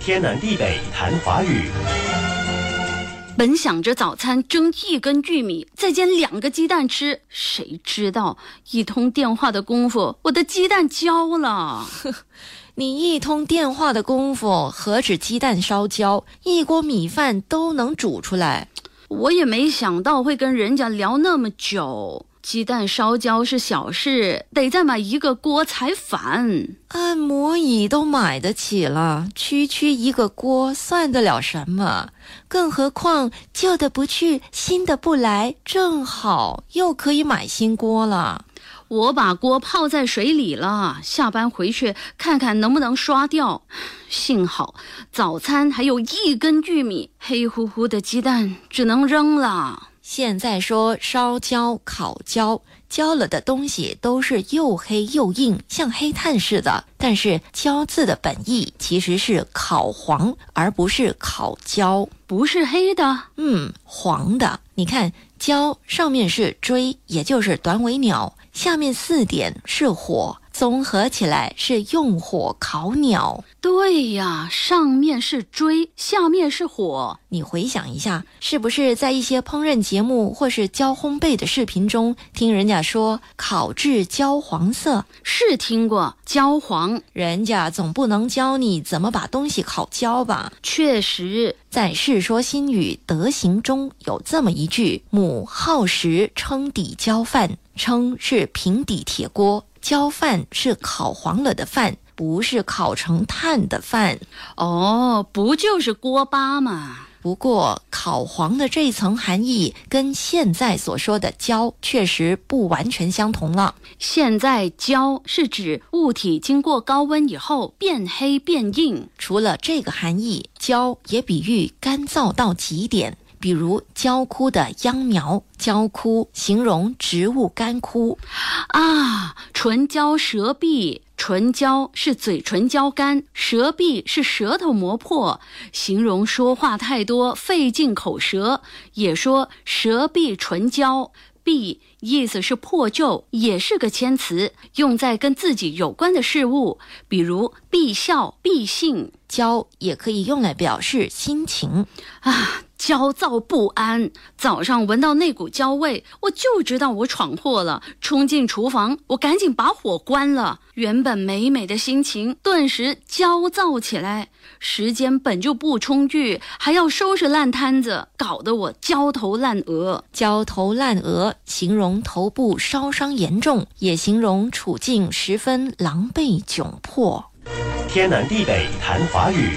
天南地北谈华语。本想着早餐蒸一根玉米，再煎两个鸡蛋吃，谁知道一通电话的功夫，我的鸡蛋焦了。你一通电话的功夫，何止鸡蛋烧焦，一锅米饭都能煮出来。我也没想到会跟人家聊那么久。鸡蛋烧焦是小事，得再买一个锅才烦。按摩椅都买得起了，区区一个锅算得了什么？更何况旧的不去，新的不来，正好又可以买新锅了。我把锅泡在水里了，下班回去看看能不能刷掉。幸好早餐还有一根玉米，黑乎乎的鸡蛋只能扔了。现在说烧焦、烤焦，焦了的东西都是又黑又硬，像黑炭似的。但是“焦”字的本意其实是烤黄，而不是烤焦，不是黑的，嗯，黄的。你看“焦”上面是锥，也就是短尾鸟，下面四点是火。综合起来是用火烤鸟。对呀，上面是锥，下面是火。你回想一下，是不是在一些烹饪节目或是教烘焙的视频中，听人家说烤至焦黄色？是听过焦黄，人家总不能教你怎么把东西烤焦吧？确实，在《世说新语·德行》中有这么一句：“母好食称底焦饭，称是平底铁锅。”焦饭是烤黄了的饭，不是烤成炭的饭。哦，不就是锅巴吗？不过烤黄的这层含义跟现在所说的焦确实不完全相同了。现在焦是指物体经过高温以后变黑变硬。除了这个含义，焦也比喻干燥到极点。比如焦枯的秧苗，焦枯形容植物干枯。啊，唇焦舌闭，唇焦是嘴唇焦干，舌闭是舌头磨破，形容说话太多费尽口舌。也说舌闭唇焦，闭意思是破旧，也是个谦词，用在跟自己有关的事物，比如必笑、必信。焦也可以用来表示心情啊。焦躁不安，早上闻到那股焦味，我就知道我闯祸了。冲进厨房，我赶紧把火关了。原本美美的心情顿时焦躁起来。时间本就不充裕，还要收拾烂摊子，搞得我焦头烂额。焦头烂额形容头部烧伤严重，也形容处境十分狼狈窘迫。天南地北谈华语。